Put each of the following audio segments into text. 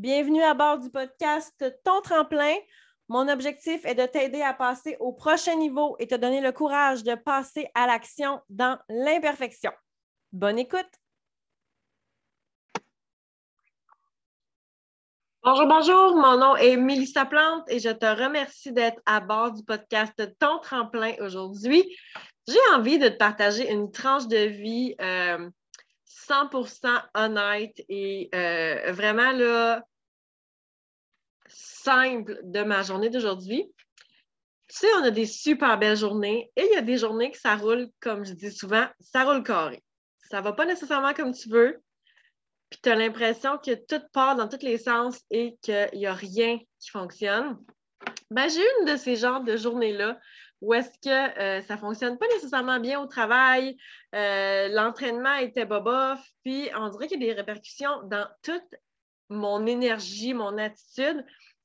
Bienvenue à bord du podcast Ton tremplin. Mon objectif est de t'aider à passer au prochain niveau et te donner le courage de passer à l'action dans l'imperfection. Bonne écoute! Bonjour, bonjour, mon nom est Mélissa Plante et je te remercie d'être à bord du podcast Ton tremplin aujourd'hui. J'ai envie de te partager une tranche de vie 100% euh, honnête et euh, vraiment là, simple de ma journée d'aujourd'hui. Tu sais, on a des super belles journées et il y a des journées que ça roule, comme je dis souvent, ça roule carré. Ça ne va pas nécessairement comme tu veux, puis tu as l'impression que tout part dans tous les sens et qu'il n'y a rien qui fonctionne, ben, j'ai une de ces genres de journées-là où est-ce que euh, ça ne fonctionne pas nécessairement bien au travail, euh, l'entraînement était bobof, puis on dirait qu'il y a des répercussions dans toute mon énergie, mon attitude.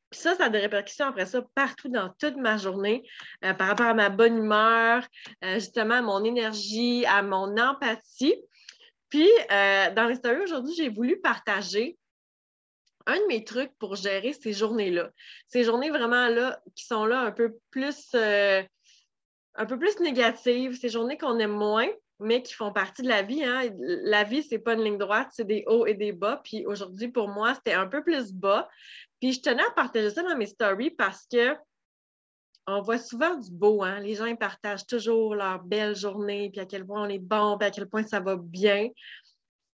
Puis ça, ça a des répercussions après ça partout dans toute ma journée euh, par rapport à ma bonne humeur, justement à mon énergie, à mon empathie. Puis, euh, dans les stories aujourd'hui, j'ai voulu partager un de mes trucs pour gérer ces journées-là. Ces journées vraiment là qui sont là un peu plus, euh, un peu plus négatives, ces journées qu'on aime moins, mais qui font partie de la vie. Hein. La vie, c'est pas une ligne droite, c'est des hauts et des bas. Puis aujourd'hui, pour moi, c'était un peu plus bas. Puis je tenais à partager ça dans mes stories parce que on voit souvent du beau, hein? Les gens partagent toujours leur belle journée, puis à quel point on est bon, puis à quel point ça va bien.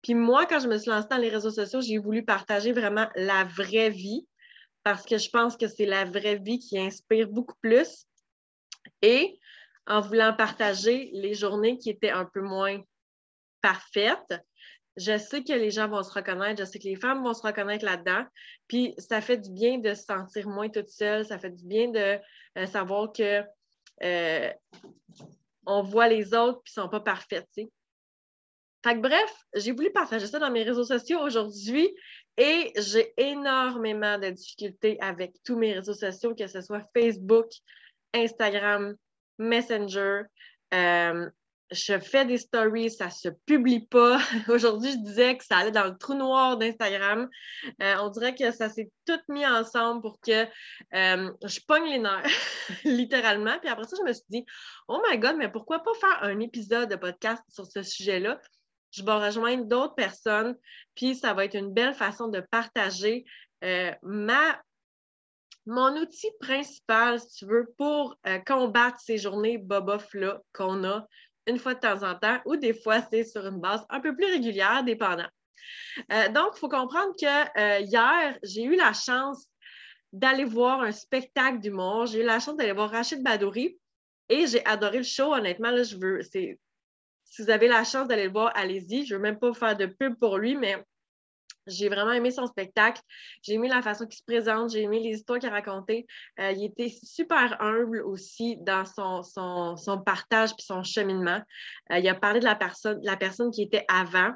Puis moi, quand je me suis lancée dans les réseaux sociaux, j'ai voulu partager vraiment la vraie vie parce que je pense que c'est la vraie vie qui inspire beaucoup plus. Et en voulant partager les journées qui étaient un peu moins parfaites, je sais que les gens vont se reconnaître, je sais que les femmes vont se reconnaître là-dedans. Puis ça fait du bien de se sentir moins toute seule, ça fait du bien de euh, savoir que euh, on voit les autres puis ils sont pas parfaits. Fait que bref, j'ai voulu partager ça dans mes réseaux sociaux aujourd'hui et j'ai énormément de difficultés avec tous mes réseaux sociaux, que ce soit Facebook, Instagram, Messenger. Euh, je fais des stories, ça se publie pas. Aujourd'hui, je disais que ça allait dans le trou noir d'Instagram. Euh, on dirait que ça s'est tout mis ensemble pour que euh, je pogne les nerfs, littéralement. Puis après ça, je me suis dit, oh my God, mais pourquoi pas faire un épisode de podcast sur ce sujet-là? Je vais rejoindre d'autres personnes, puis ça va être une belle façon de partager ma mon outil principal, si tu veux, pour combattre ces journées bobof-là qu'on a une fois de temps en temps ou des fois, c'est sur une base un peu plus régulière, dépendant. Euh, donc, il faut comprendre que euh, hier, j'ai eu la chance d'aller voir un spectacle d'humour. J'ai eu la chance d'aller voir Rachid Badouri et j'ai adoré le show. Honnêtement, là, je veux, si vous avez la chance d'aller le voir, allez-y. Je ne veux même pas faire de pub pour lui, mais j'ai vraiment aimé son spectacle. J'ai aimé la façon qu'il se présente. J'ai aimé les histoires qu'il racontait. Euh, il était super humble aussi dans son, son, partage et son cheminement. Euh, il a parlé de la personne, la personne qui était avant.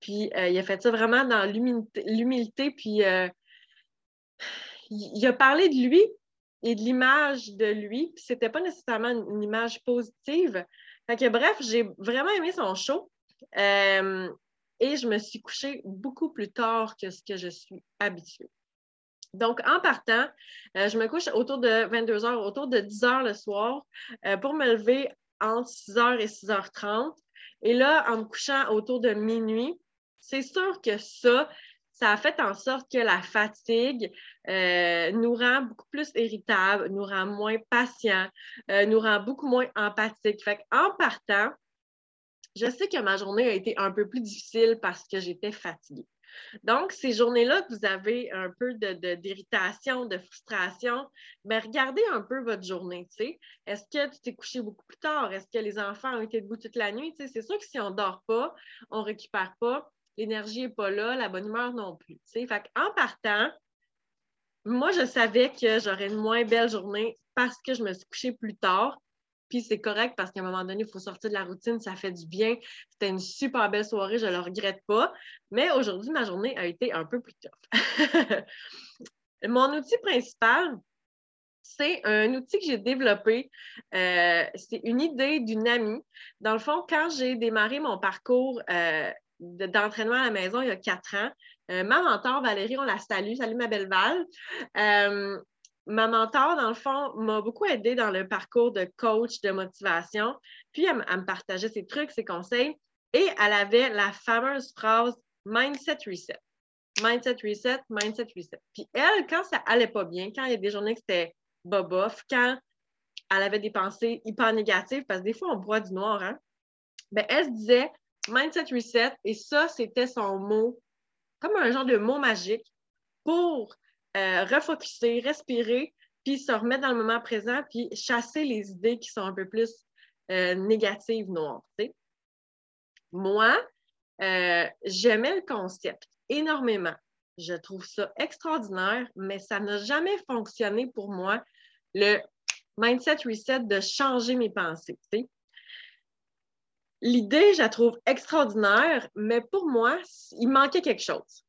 Puis euh, il a fait ça vraiment dans l'humilité. Puis il a parlé de lui et de l'image de lui. Puis c'était pas nécessairement une, image positive. Fait que, bref, j'ai vraiment aimé son show et je me suis couchée beaucoup plus tard que ce que je suis habituée. Donc, en partant, euh, je me couche autour de 22 heures, autour de 10 heures le soir euh, pour me lever entre 6 h et 6 h 30. Et là, en me couchant autour de minuit, c'est sûr que ça, ça a fait en sorte que la fatigue euh, nous rend beaucoup plus irritables, nous rend moins patients, nous rend beaucoup moins empathiques. Fait en partant, je sais que ma journée a été un peu plus difficile parce que j'étais fatiguée. Donc, ces journées-là vous avez un peu d'irritation, de, frustration, mais regardez un peu votre journée. Est-ce que tu t'es couché beaucoup plus tard? Est-ce que les enfants ont été debout toute la nuit? C'est sûr que si on ne dort pas, on ne récupère pas, l'énergie n'est pas là, la bonne humeur non plus. Fait en partant, moi, je savais que j'aurais une moins belle journée parce que je me suis couchée plus tard c'est correct parce qu'à un moment donné, il faut sortir de la routine, ça fait du bien. C'était une super belle soirée, je ne le regrette pas. Mais aujourd'hui, ma journée a été un peu plus tough. Mon outil principal, c'est un outil que j'ai développé. Euh, c'est une idée d'une amie. Dans le fond, quand j'ai démarré mon parcours euh, d'entraînement à la maison il y a quatre ans. Euh, ma mentor, Valérie, on la salue. Salut ma belle Val. Ma mentor, dans le fond, m'a beaucoup aidé dans le parcours de coach de motivation. Puis, elle, me partageait ses trucs, ses conseils. Et elle avait la fameuse phrase Mindset Reset. Mindset Reset, Mindset Reset. Puis elle, quand ça allait pas bien, quand il y a des journées que c'était bobof, quand elle avait des pensées hyper négatives, parce que des fois, on boit du noir, hein? Ben, elle se disait Mindset Reset, et ça, c'était son mot, comme un genre de mot magique pour euh, refocuser, respirer, puis se remettre dans le moment présent, puis chasser les idées qui sont un peu plus euh, négatives, noires. Moi, euh, j'aimais le concept énormément. Je trouve ça extraordinaire, mais ça n'a jamais fonctionné pour moi, le mindset reset de changer mes pensées. L'idée, je la trouve extraordinaire, mais pour moi, il manquait quelque chose.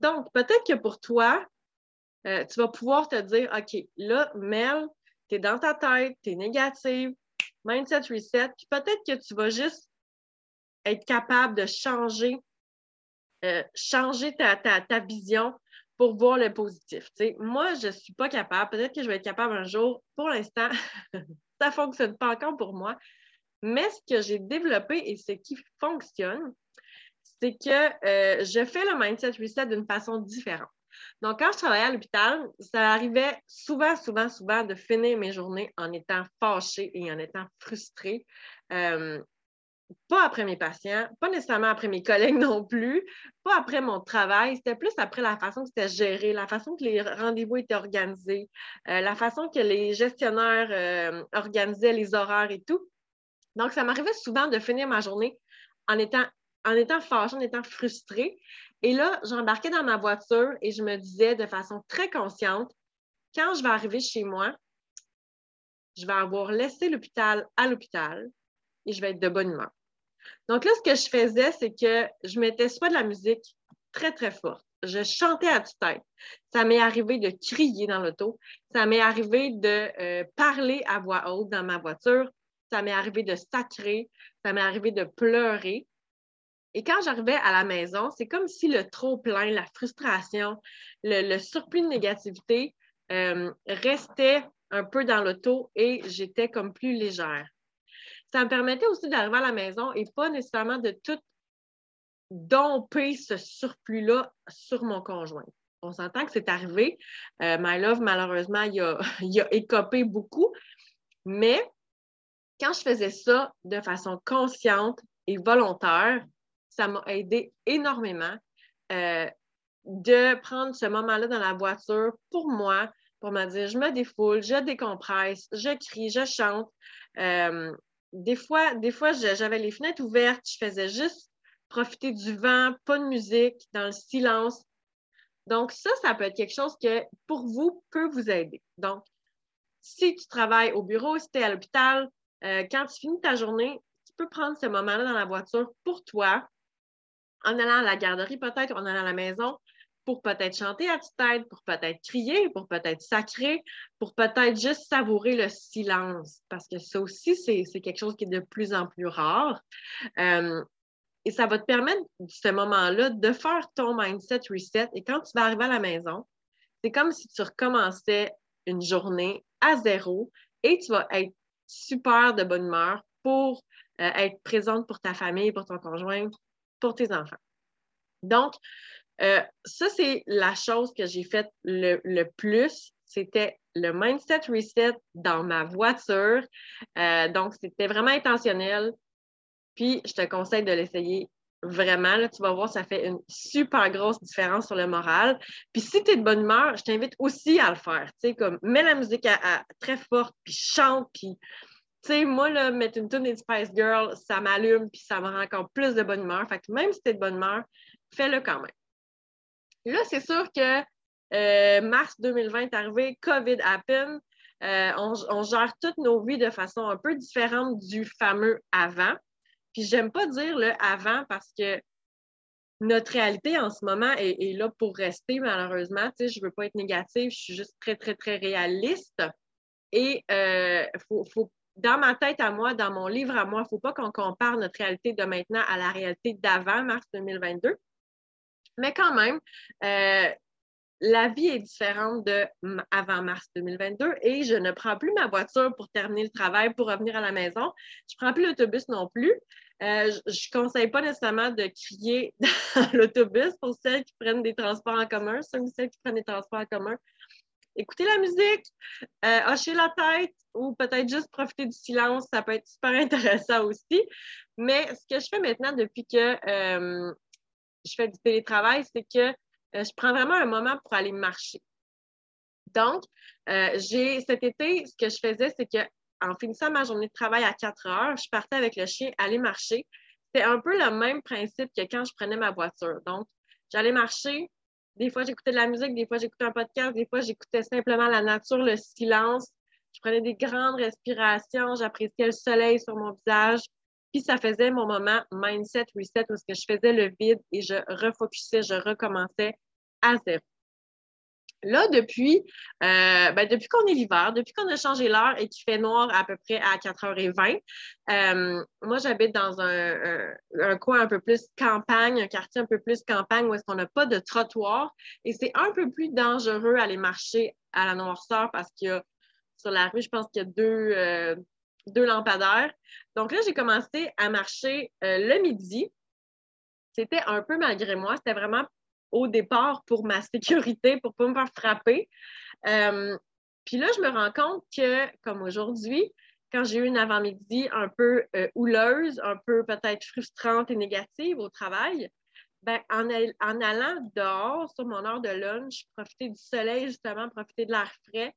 Donc, peut-être que pour toi, euh, tu vas pouvoir te dire, OK, là, Mel, tu es dans ta tête, tu es négative, mindset reset, puis peut-être que tu vas juste être capable de changer, euh, changer ta, vision pour voir le positif. moi, je ne suis pas capable. Peut-être que je vais être capable un jour. Pour l'instant, ça ne fonctionne pas encore pour moi. Mais ce que j'ai développé et ce qui fonctionne, c'est que euh, je fais le mindset reset d'une façon différente. Donc, quand je travaillais à l'hôpital, ça arrivait souvent, souvent, souvent de finir mes journées en étant fâchée et en étant frustrée. Euh, pas après mes patients, pas nécessairement après mes collègues non plus, pas après mon travail, c'était plus après la façon que c'était géré, la façon que les rendez-vous étaient organisés, euh, la façon que les gestionnaires organisaient les horaires et tout. Donc, ça m'arrivait souvent de finir ma journée en étant, en étant fâchée, en étant frustrée. Et là, j'embarquais dans ma voiture et je me disais de façon très consciente, quand je vais arriver chez moi, je vais avoir laissé l'hôpital à l'hôpital et je vais être de bonne humeur. Donc là, ce que je faisais, c'est que je mettais soit de la musique très, très forte. Je chantais à toute tête. Ça m'est arrivé de crier dans l'auto. Ça m'est arrivé de euh, parler à voix haute dans ma voiture ça m'est arrivé de sacrer, ça m'est arrivé de pleurer. Et quand j'arrivais à la maison, c'est comme si le trop-plein, la frustration, le, surplus de négativité euh, restait un peu dans l'auto et j'étais comme plus légère. Ça me permettait aussi d'arriver à la maison et pas nécessairement de tout domper ce surplus-là sur mon conjoint. On s'entend que c'est arrivé. Euh, My Love, malheureusement, il a, il a écopé beaucoup, mais quand je faisais ça de façon consciente et volontaire, ça m'a aidé énormément euh, de prendre ce moment-là dans la voiture pour moi, pour me dire, je me défoule, je décompresse, je crie, je chante. Euh, des fois, des fois j'avais les fenêtres ouvertes, je faisais juste profiter du vent, pas de musique, dans le silence. Donc, ça, ça peut être quelque chose que pour vous peut vous aider. Donc, si tu travailles au bureau, si tu es à l'hôpital, euh, quand tu finis ta journée, tu peux prendre ce moment-là dans la voiture pour toi, en allant à la garderie peut-être, en allant à la maison, pour peut-être chanter à toute tête, pour peut-être crier, pour peut-être sacrer, pour peut-être juste savourer le silence, parce que ça aussi, c'est quelque chose qui est de plus en plus rare. Euh, et ça va te permettre, ce moment-là, de faire ton mindset reset. Et quand tu vas arriver à la maison, c'est comme si tu recommençais une journée à zéro et tu vas être super de bonne humeur pour euh, être présente pour ta famille, pour ton conjoint, pour tes enfants. Donc, euh, ça, c'est la chose que j'ai faite le, plus. C'était le mindset reset dans ma voiture. Euh, donc, c'était vraiment intentionnel. Puis, je te conseille de l'essayer vraiment. Tu vas voir, ça fait une super grosse différence sur le moral. Puis, si tu es de bonne humeur, je t'invite aussi à le faire. Tu sais, comme mets la musique très forte, puis chante, puis tu sais, moi, là, mettre une tune des Spice Girl, ça m'allume puis ça me rend encore plus de bonne humeur. Fait que même si tu es de bonne humeur, fais-le quand même. Là, c'est sûr que euh, mars 2020 est arrivé, COVID happen. Euh, on, on, gère toutes nos vies de façon un peu différente du fameux avant. Puis j'aime pas dire le avant parce que notre réalité en ce moment est, là pour rester, malheureusement. Tu sais, je veux pas être négative, je suis juste très, très, très réaliste. Et il euh, faut, faut dans ma tête à moi, dans mon livre à moi, il ne faut pas qu'on compare notre réalité de maintenant à la réalité d'avant mars 2022. Mais quand même, euh, la vie est différente de avant mars 2022 et je ne prends plus ma voiture pour terminer le travail, pour revenir à la maison. Je ne prends plus l'autobus non plus. Euh, je ne conseille pas nécessairement de crier dans l'autobus pour celles qui prennent des transports en commun, ceux ou celles qui prennent des transports en commun. Écoutez la musique, euh, hocher la tête ou peut-être juste profiter du silence, ça peut être super intéressant aussi. Mais ce que je fais maintenant depuis que euh, je fais du télétravail, c'est que euh, je prends vraiment un moment pour aller marcher. Donc, euh, j'ai cet été, ce que je faisais, c'est que en finissant ma journée de travail à 4 heures, je partais avec le chien aller marcher. C'est un peu le même principe que quand je prenais ma voiture. Donc, j'allais marcher. Des fois, j'écoutais de la musique, des fois, j'écoutais un podcast, des fois, j'écoutais simplement la nature, le silence. Je prenais des grandes respirations, j'appréciais le soleil sur mon visage. Puis ça faisait mon moment mindset reset où je faisais le vide et je refocusais, je recommençais à zéro. Là, depuis, euh, ben, depuis qu'on est l'hiver, depuis qu'on a changé l'heure et qu'il fait noir à peu près à 4h20, euh, moi, j'habite dans un, coin un peu plus campagne, un quartier un peu plus campagne où est-ce qu'on n'a pas de trottoir et c'est un peu plus dangereux aller marcher à la noirceur parce qu'il y a sur la rue, je pense qu'il y a deux, euh, deux lampadaires. Donc là, j'ai commencé à marcher le midi. C'était un peu malgré moi. C'était vraiment au départ pour ma sécurité, pour ne pas me faire frapper. Euh, puis là, je me rends compte que, comme aujourd'hui, quand j'ai eu une avant-midi un peu euh, houleuse, un peu peut-être frustrante et négative au travail, ben, en, allant dehors sur mon heure de lunch, profiter du soleil, justement, profiter de l'air frais,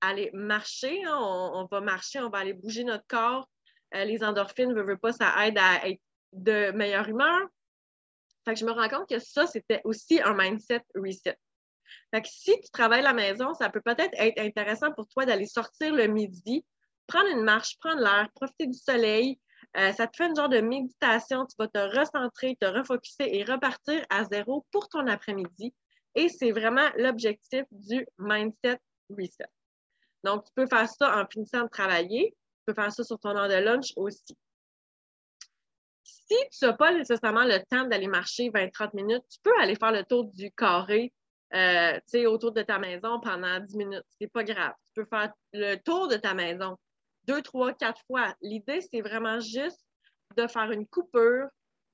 aller marcher. Hein, on, va marcher, on va aller bouger notre corps. Euh, les endorphines, ne veut pas, ça aide à être de meilleure humeur. Fait que je me rends compte que ça, c'était aussi un mindset reset. Fait que si tu travailles à la maison, ça peut peut-être être intéressant pour toi d'aller sortir le midi, prendre une marche, prendre l'air, profiter du soleil. Euh, ça te fait une genre de méditation. Tu vas te recentrer, te refocuser et repartir à zéro pour ton après-midi. Et c'est vraiment l'objectif du mindset reset. Donc, tu peux faire ça en finissant de travailler. Tu peux faire ça sur ton heure de lunch aussi. Si tu n'as pas nécessairement le temps d'aller marcher 20-30 minutes, tu peux aller faire le tour du carré euh, autour de ta maison pendant 10 minutes. Ce n'est pas grave. Tu peux faire le tour de ta maison deux, trois, quatre fois. L'idée, c'est vraiment juste de faire une coupure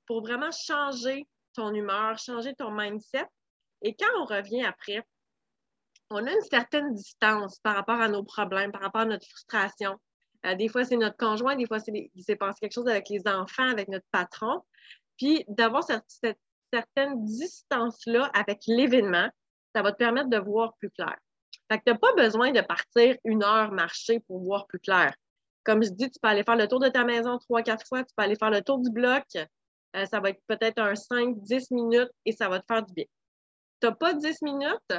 pour vraiment changer ton humeur, changer ton mindset. Et quand on revient après, on a une certaine distance par rapport à nos problèmes, par rapport à notre frustration. Euh, des fois, c'est notre conjoint, des fois, il s'est passé quelque chose avec les enfants, avec notre patron. Puis d'avoir cette, certaine distance-là avec l'événement, ça va te permettre de voir plus clair. Fait que tu n'as pas besoin de partir une heure marcher pour voir plus clair. Comme je dis, tu peux aller faire le tour de ta maison trois, quatre fois, tu peux aller faire le tour du bloc. Euh, ça va être peut-être un 5-10 minutes et ça va te faire du bien. Tu n'as pas 10 minutes,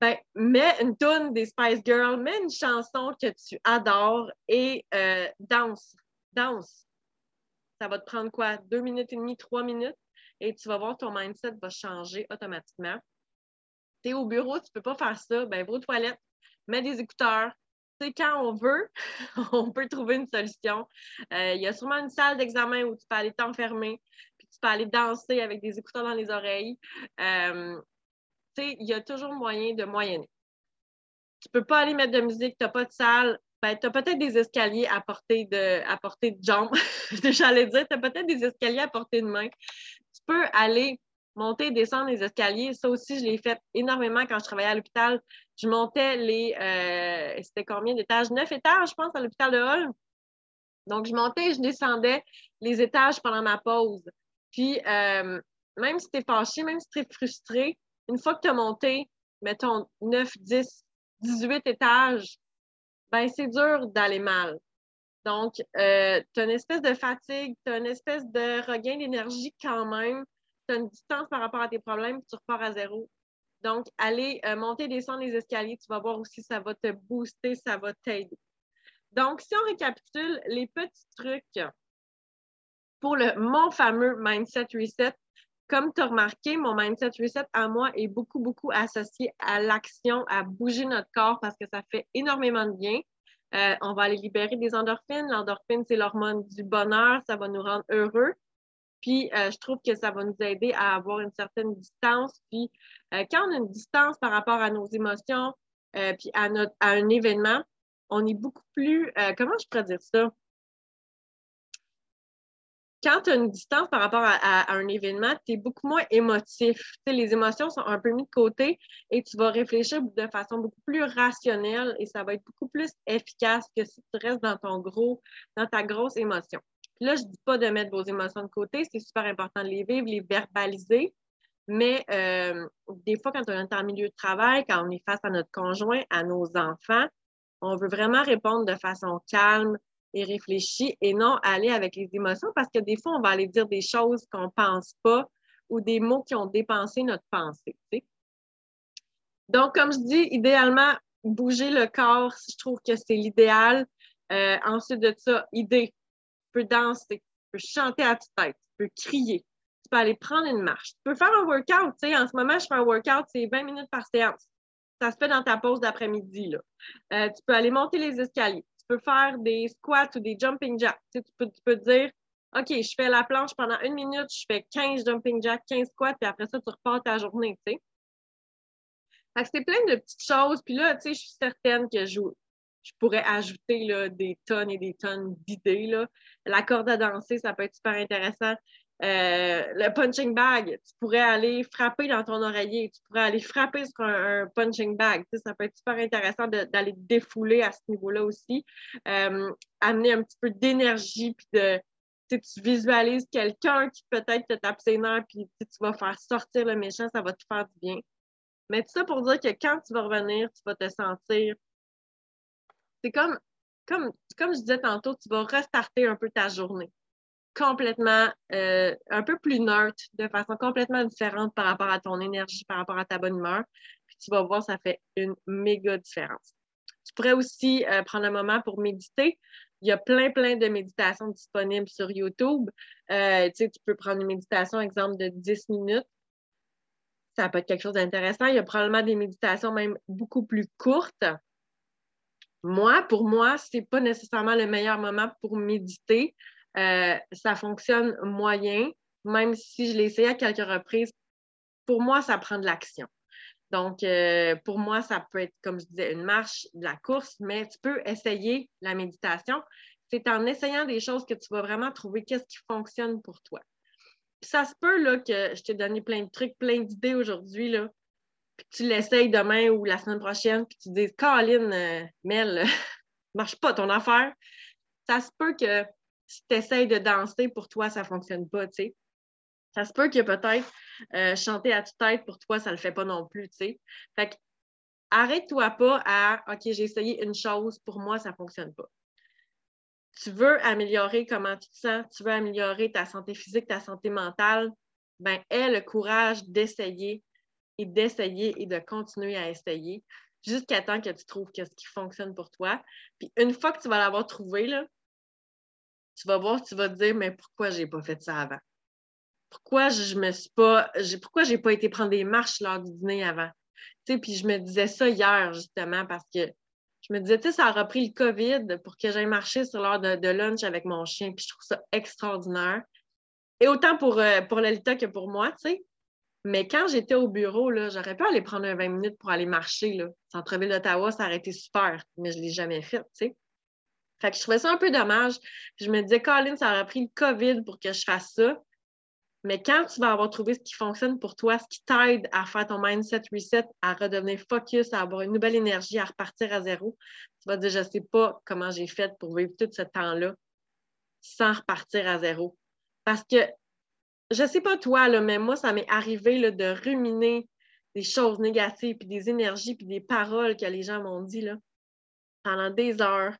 ben, mets une tune des Spice Girls, mets une chanson que tu adores et euh, danse. Danse. Ça va te prendre quoi? Deux minutes et demie, trois minutes? Et tu vas voir, ton mindset va changer automatiquement. Tu es au bureau, tu ne peux pas faire ça. Ben, va aux toilettes, mets des écouteurs. Sais, quand on veut, on peut trouver une solution. Euh, il y a sûrement une salle d'examen où tu peux aller t'enfermer, puis tu peux aller danser avec des écouteurs dans les oreilles. Euh, il y a toujours moyen de moyenner. Tu ne peux pas aller mettre de musique, tu n'as pas de salle, ben, tu as peut-être des escaliers à portée de, à portée de jambes. J'allais dire, tu as peut-être des escaliers à portée de main. Tu peux aller monter et descendre les escaliers. Ça aussi, je l'ai fait énormément quand je travaillais à l'hôpital. Je montais les. Euh, c'était combien d'étages? Neuf étages, je pense, à l'hôpital de Hall. Donc, je montais et je descendais les étages pendant ma pause. Puis, euh, même si tu es fâché, même si tu es frustré, une fois que tu as monté, mettons, 9, 10, 18 étages, ben c'est dur d'aller mal. Donc, euh, tu as une espèce de fatigue, tu as une espèce de regain d'énergie quand même, tu as une distance par rapport à tes problèmes, tu repars à zéro. Donc, aller euh, monter et descendre les escaliers, tu vas voir aussi, ça va te booster, ça va t'aider. Donc, si on récapitule les petits trucs pour le, mon fameux Mindset Reset, comme tu as remarqué, mon mindset reset à moi est beaucoup, beaucoup associé à l'action, à bouger notre corps parce que ça fait énormément de bien. Euh, on va aller libérer des endorphines. L'endorphine, c'est l'hormone du bonheur. Ça va nous rendre heureux. Puis, euh, je trouve que ça va nous aider à avoir une certaine distance. Puis, euh, quand on a une distance par rapport à nos émotions, puis à, notre, à un événement, on est beaucoup plus, comment je pourrais dire ça? Quand tu as une distance par rapport à, un événement, tu es beaucoup moins émotif. les émotions sont un peu mises de côté et tu vas réfléchir de façon beaucoup plus rationnelle et ça va être beaucoup plus efficace que si tu restes dans ton gros, dans ta grosse émotion. là, je ne dis pas de mettre vos émotions de côté, c'est super important de les vivre, les verbaliser. Mais euh, des fois, quand on est en milieu de travail, quand on est face à notre conjoint, à nos enfants, on veut vraiment répondre de façon calme, et réfléchi et non aller avec les émotions parce que des fois, on va aller dire des choses qu'on ne pense pas ou des mots qui ont dépensé notre pensée. Donc, comme je dis, idéalement, bouger le corps, je trouve que c'est l'idéal. Euh, ensuite de ça, idée, tu peux danser, tu peux chanter à toute tête, tu peux crier, tu peux aller prendre une marche, tu peux faire un workout. En ce moment, je fais un workout, c'est 20 minutes par séance. Ça se fait dans ta pause d'après-midi. Euh, tu peux aller monter les escaliers peux faire des squats ou des jumping jacks. Tu, peux, tu peux dire, OK, je fais la planche pendant une minute, je fais 15 jumping jacks, 15 squats, puis après ça, tu repars ta journée, tu sais. C'est plein de petites choses. Puis là, tu sais, je suis certaine que je, je pourrais ajouter là, des tonnes et des tonnes d'idées. La corde à danser, ça peut être super intéressant. Euh, le punching bag, tu pourrais aller frapper dans ton oreiller, tu pourrais aller frapper sur un, punching bag. ça peut être super intéressant d'aller défouler à ce niveau-là aussi. Euh, amener un petit peu d'énergie, puis de, tu visualises quelqu'un qui peut-être te tape ses nerfs, puis tu vas faire sortir le méchant, ça va te faire du bien. Mais tout ça pour dire que quand tu vas revenir, tu vas te sentir. C'est comme, comme, comme je disais tantôt, tu vas restarter un peu ta journée complètement, euh, un peu plus neutre, de façon complètement différente par rapport à ton énergie, par rapport à ta bonne humeur. Puis tu vas voir, ça fait une méga différence. Tu pourrais aussi euh, prendre un moment pour méditer. Il y a plein, plein de méditations disponibles sur YouTube. Euh, tu peux prendre une méditation, exemple, de 10 minutes. Ça peut être quelque chose d'intéressant. Il y a probablement des méditations même beaucoup plus courtes. Moi, pour moi, ce n'est pas nécessairement le meilleur moment pour méditer. Euh, ça fonctionne moyen, même si je l'ai essayé à quelques reprises. Pour moi, ça prend de l'action. Donc, euh, pour moi, ça peut être, comme je disais, une marche, de la course, mais tu peux essayer la méditation. C'est en essayant des choses que tu vas vraiment trouver qu'est-ce qui fonctionne pour toi. ça se peut là, que je t'ai donné plein de trucs, plein d'idées aujourd'hui, là, puis tu l'essayes demain ou la semaine prochaine, puis tu dis, Caroline, euh, Mel, marche pas ton affaire. Ça se peut que si tu essaies de danser, pour toi, ça ne fonctionne pas, tu sais. Ça se peut que peut-être euh, chanter à toute tête, pour toi, ça ne le fait pas non plus, tu sais. Fait que, arrête-toi pas à OK, j'ai essayé une chose, pour moi, ça ne fonctionne pas. Tu veux améliorer comment tu te sens, tu veux améliorer ta santé physique, ta santé mentale, ben aie le courage d'essayer et d'essayer et de continuer à essayer jusqu'à temps que tu trouves ce qui fonctionne pour toi. Puis une fois que tu vas l'avoir trouvé, là, tu vas voir, tu vas te dire, mais pourquoi je n'ai pas fait ça avant? Pourquoi je me suis pas, pourquoi j'ai pas été prendre des marches lors du dîner avant? Puis je me disais ça hier, justement, parce que je me disais, tu sais, ça aura pris le COVID pour que j'aille marcher sur l'heure de, lunch avec mon chien, puis je trouve ça extraordinaire. Et autant pour, euh, pour que pour moi, tu sais. Mais quand j'étais au bureau, j'aurais pu aller prendre un 20 minutes pour aller marcher. Centre-ville d'Ottawa, ça aurait été super, mais je ne l'ai jamais fait, tu sais. Fait que je trouvais ça un peu dommage. je me disais, Colin, ça aurait pris le COVID pour que je fasse ça. Mais quand tu vas avoir trouvé ce qui fonctionne pour toi, ce qui t'aide à faire ton mindset reset, à redevenir focus, à avoir une nouvelle énergie, à repartir à zéro, tu vas te dire, je ne sais pas comment j'ai fait pour vivre tout ce temps-là sans repartir à zéro. Parce que, je ne sais pas toi, là, mais moi, ça m'est arrivé là, de ruminer des choses négatives, puis des énergies, puis des paroles que les gens m'ont dit là, pendant des heures,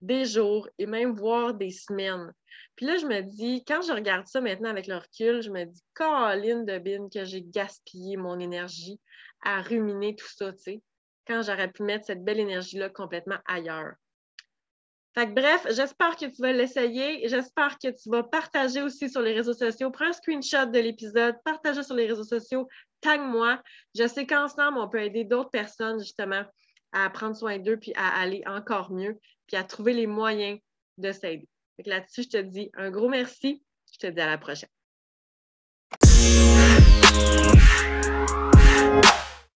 des jours et même voire des semaines. Puis là, je me dis, quand je regarde ça maintenant avec le recul, je me dis, Caroline de Bin, que j'ai gaspillé mon énergie à ruminer tout ça, tu sais, quand j'aurais pu mettre cette belle énergie-là complètement ailleurs. Fait que, bref, j'espère que tu vas l'essayer. J'espère que tu vas partager aussi sur les réseaux sociaux. Prends un screenshot de l'épisode, partage sur les réseaux sociaux, tag-moi. Je sais qu'ensemble, on peut aider d'autres personnes justement à prendre soin d'eux puis à aller encore mieux puis à trouver les moyens de s'aider. Là-dessus, je te dis un gros merci. Je te dis à la prochaine.